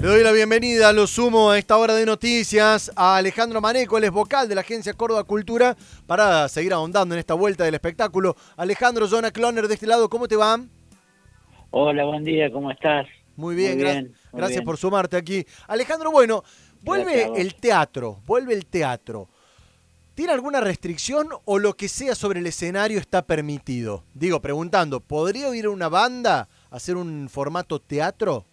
Le doy la bienvenida, lo sumo a esta hora de noticias, a Alejandro Maneco, él es vocal de la agencia Córdoba Cultura, para seguir ahondando en esta vuelta del espectáculo. Alejandro, Jonah Cloner de este lado, ¿cómo te va? Hola, buen día, ¿cómo estás? Muy bien, gracias por sumarte aquí. Alejandro, bueno, vuelve el teatro, vuelve el teatro. ¿Tiene alguna restricción o lo que sea sobre el escenario está permitido? Digo, preguntando, ¿podría ir una banda a hacer un formato teatro?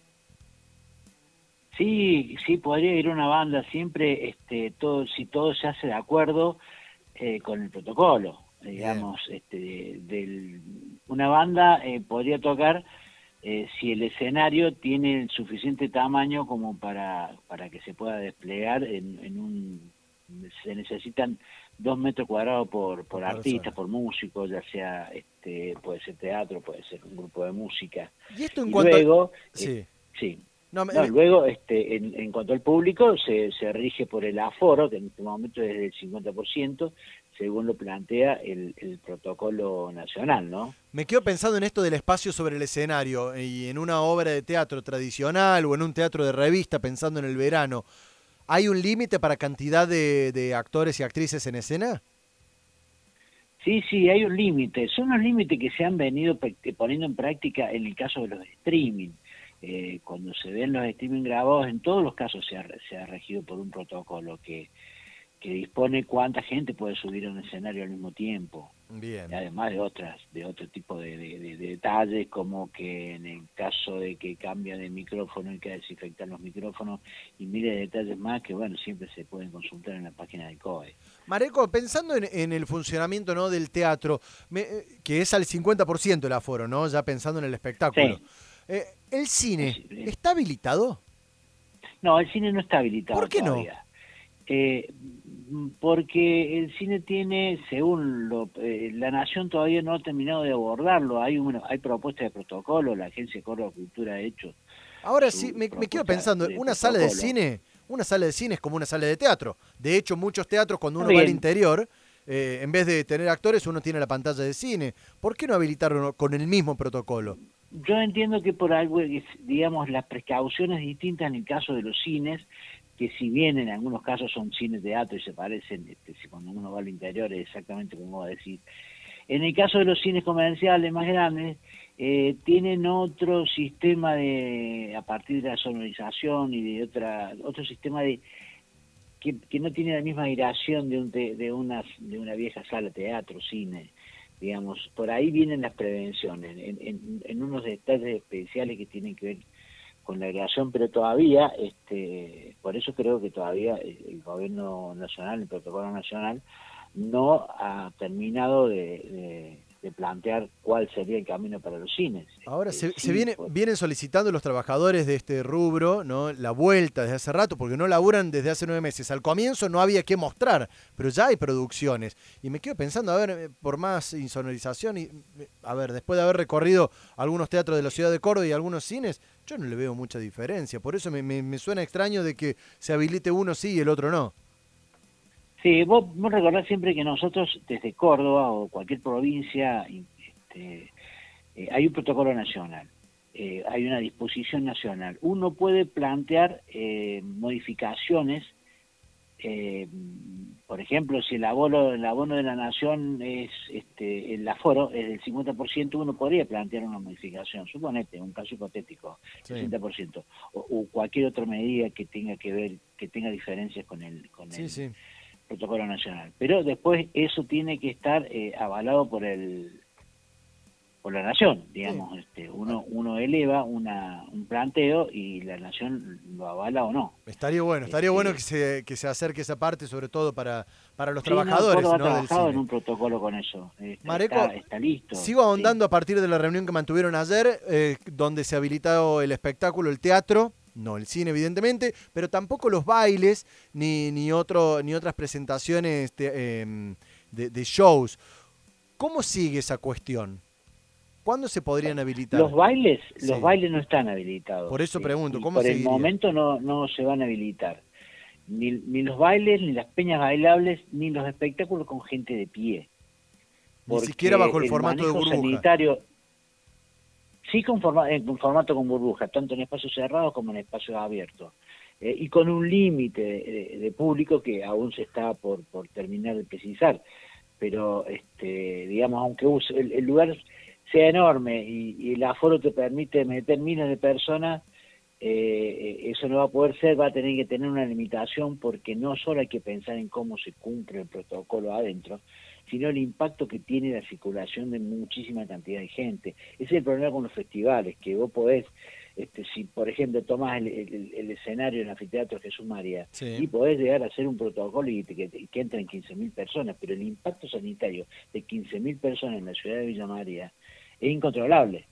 Sí, sí, podría ir una banda siempre, este, todo, si todo se hace de acuerdo eh, con el protocolo, digamos, este, del, una banda eh, podría tocar eh, si el escenario tiene el suficiente tamaño como para, para que se pueda desplegar en, en un, se necesitan dos metros cuadrados por, por artista, por músico, ya sea, este, puede ser teatro, puede ser un grupo de música. Y esto en cuanto luego, sí. sí no, luego, este, en, cuanto al público, se, se rige por el aforo, que en este momento es del 50%, según lo plantea el, el, protocolo nacional, ¿no? Me quedo pensando en esto del espacio sobre el escenario y en una obra de teatro tradicional o en un teatro de revista, pensando en el verano. ¿Hay un límite para cantidad de, de actores y actrices en escena? Sí, sí, hay un límite. Son los límites que se han venido poniendo en práctica en el caso de los streaming eh, cuando se ven los streaming grabados, en todos los casos se ha, se ha regido por un protocolo que, que dispone cuánta gente puede subir a un escenario al mismo tiempo. Bien. además de otras, de otro tipo de, detalles, como que en el caso de que cambia de micrófono y que desinfectar los micrófonos y miles de detalles más que, bueno, siempre se pueden consultar en la página de COE. Mareco, pensando en, el funcionamiento ¿no? del teatro, eh, que es al 50% el aforo, ¿no? Ya pensando en el espectáculo. Eh, ¿El cine está habilitado? No, el cine no está habilitado. ¿Por qué no? Eh, porque el cine tiene, según lo, eh, la Nación todavía no ha terminado de abordarlo, hay una, hay propuestas de protocolo, la Agencia de Córdoba Cultura ha hecho. Ahora sí, me, quedo pensando, una sala de cine, una sala de cine es como una sala de teatro. De hecho, muchos teatros cuando uno va al interior, en vez de tener actores, uno tiene la pantalla de cine. ¿Por qué no habilitarlo con el mismo protocolo? Yo entiendo que por algo, digamos, las precauciones distintas en el caso de los cines, que si bien en algunos casos son cines de teatro y se parecen, este, si cuando uno va al interior es exactamente como va a decir, en el caso de los cines comerciales más grandes, eh, tienen otro sistema de, a partir de la sonorización y de otra, otro sistema de, que, que no tiene la misma airación de, un de, una, de una vieja sala teatro, cine digamos, por ahí vienen las prevenciones, en, en, unos detalles especiales que tienen que ver con la creación, pero todavía, este, por eso creo que todavía el gobierno nacional, el protocolo nacional, no ha terminado de de plantear cuál sería el camino para los cines. Ahora, se, se viene, vienen solicitando los trabajadores de este rubro no la vuelta desde hace rato, porque no laburan desde hace nueve meses. Al comienzo no había que mostrar, pero ya hay producciones. Y me quedo pensando, a ver, eh, por más insonorización, y a ver, después de haber recorrido algunos teatros de la ciudad de Córdoba y algunos cines, yo no le veo mucha diferencia. Por eso me, me suena extraño de que se habilite uno sí y el otro no. Sí, vos, vos recordás siempre que nosotros desde Córdoba o cualquier provincia este, eh, hay un protocolo nacional, eh, hay una disposición nacional. Uno puede plantear eh, modificaciones, por ejemplo, si el abono, el abono de la nación es este, el aforo es del 50%, uno podría plantear una modificación, suponete, un caso hipotético, 60%, o, o, cualquier otra medida que tenga que ver, que tenga diferencias con el, con el, protocolo nacional. Pero después eso tiene que estar eh, avalado por el por la nación, digamos, este, uno uno eleva una, un planteo y la nación lo avala o no. Estaría bueno, estaría bueno que se, que se acerque esa parte, sobre todo para, para los trabajadores. No, ha trabajado en un protocolo con eso. Mareco, está, listo. Sigo ahondando a partir de la reunión que mantuvieron ayer, eh, donde se habilitado el espectáculo, el teatro no el cine evidentemente, pero tampoco los bailes ni, ni, otro, ni otras presentaciones em, de, de, shows. ¿Cómo sigue esa cuestión? ¿Cuándo se podrían habilitar? Los bailes, los bailes no están habilitados. Por eso pregunto, ¿cómo Por el momento no, no se van a habilitar. Ni, ni los bailes, ni las peñas bailables, ni los espectáculos con gente de pie. Ni siquiera bajo el, formato de burbuja. Sanitario, Sí con en formato con burbuja, tanto en espacios cerrados como en espacios abiertos. Eh, y con un límite de, público que aún se está por, terminar de precisar. Pero, este, digamos, aunque el, lugar sea enorme y, el aforo te permite meter miles de personas, eh, eso no va a poder ser, va a tener que tener una limitación porque no solo hay que pensar en cómo se cumple el protocolo adentro, sino el impacto que tiene la circulación de muchísima cantidad de gente. Ese es el problema con los festivales, que vos podés este, si por ejemplo tomás el, escenario en el anfiteatro Jesús María y podés llegar a hacer un protocolo y que, que entren 15.000 personas, pero el impacto sanitario de 15.000 personas en la ciudad de Villa María es incontrolable.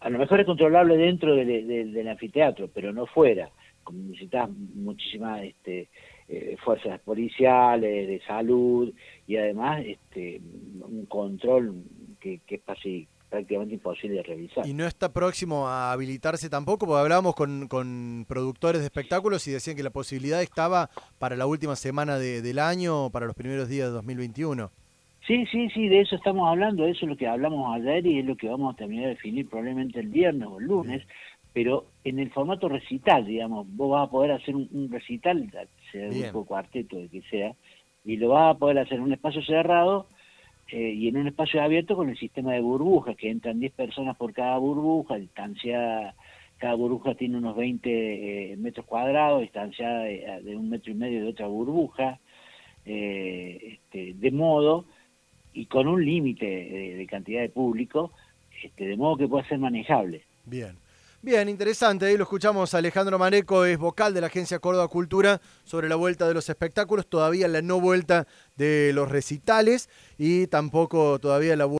A lo mejor es controlable dentro del anfiteatro, pero no fuera. Necesitas muchísimas este, eh, fuerzas policiales, de salud y además este, un control que, que es así prácticamente imposible de revisar. Y no está próximo a habilitarse tampoco, porque hablábamos con, con productores de espectáculos y decían que la posibilidad estaba para la última semana de, del año, para los primeros días de 2021. Sí, sí, sí, de eso estamos hablando, eso es lo que hablamos ayer y es lo que vamos a terminar de definir probablemente el viernes o el lunes, pero en el formato recital, digamos, vos vas a poder hacer un, recital, sea grupo cuarteto, de que sea, y lo vas a poder hacer en un espacio cerrado eh, y en un espacio abierto con el sistema de burbujas, que entran 10 personas por cada burbuja, distancia, cada burbuja tiene unos 20 eh, metros cuadrados, distancia de, un metro y medio de otra burbuja, eh, este, de modo, y con un límite de, cantidad de público, este, de modo que pueda ser manejable. Bien. Bien, interesante. Ahí lo escuchamos. Alejandro Maneco es vocal de la Agencia Córdoba Cultura sobre la vuelta de los espectáculos, todavía la no vuelta de los recitales y tampoco todavía la vuelta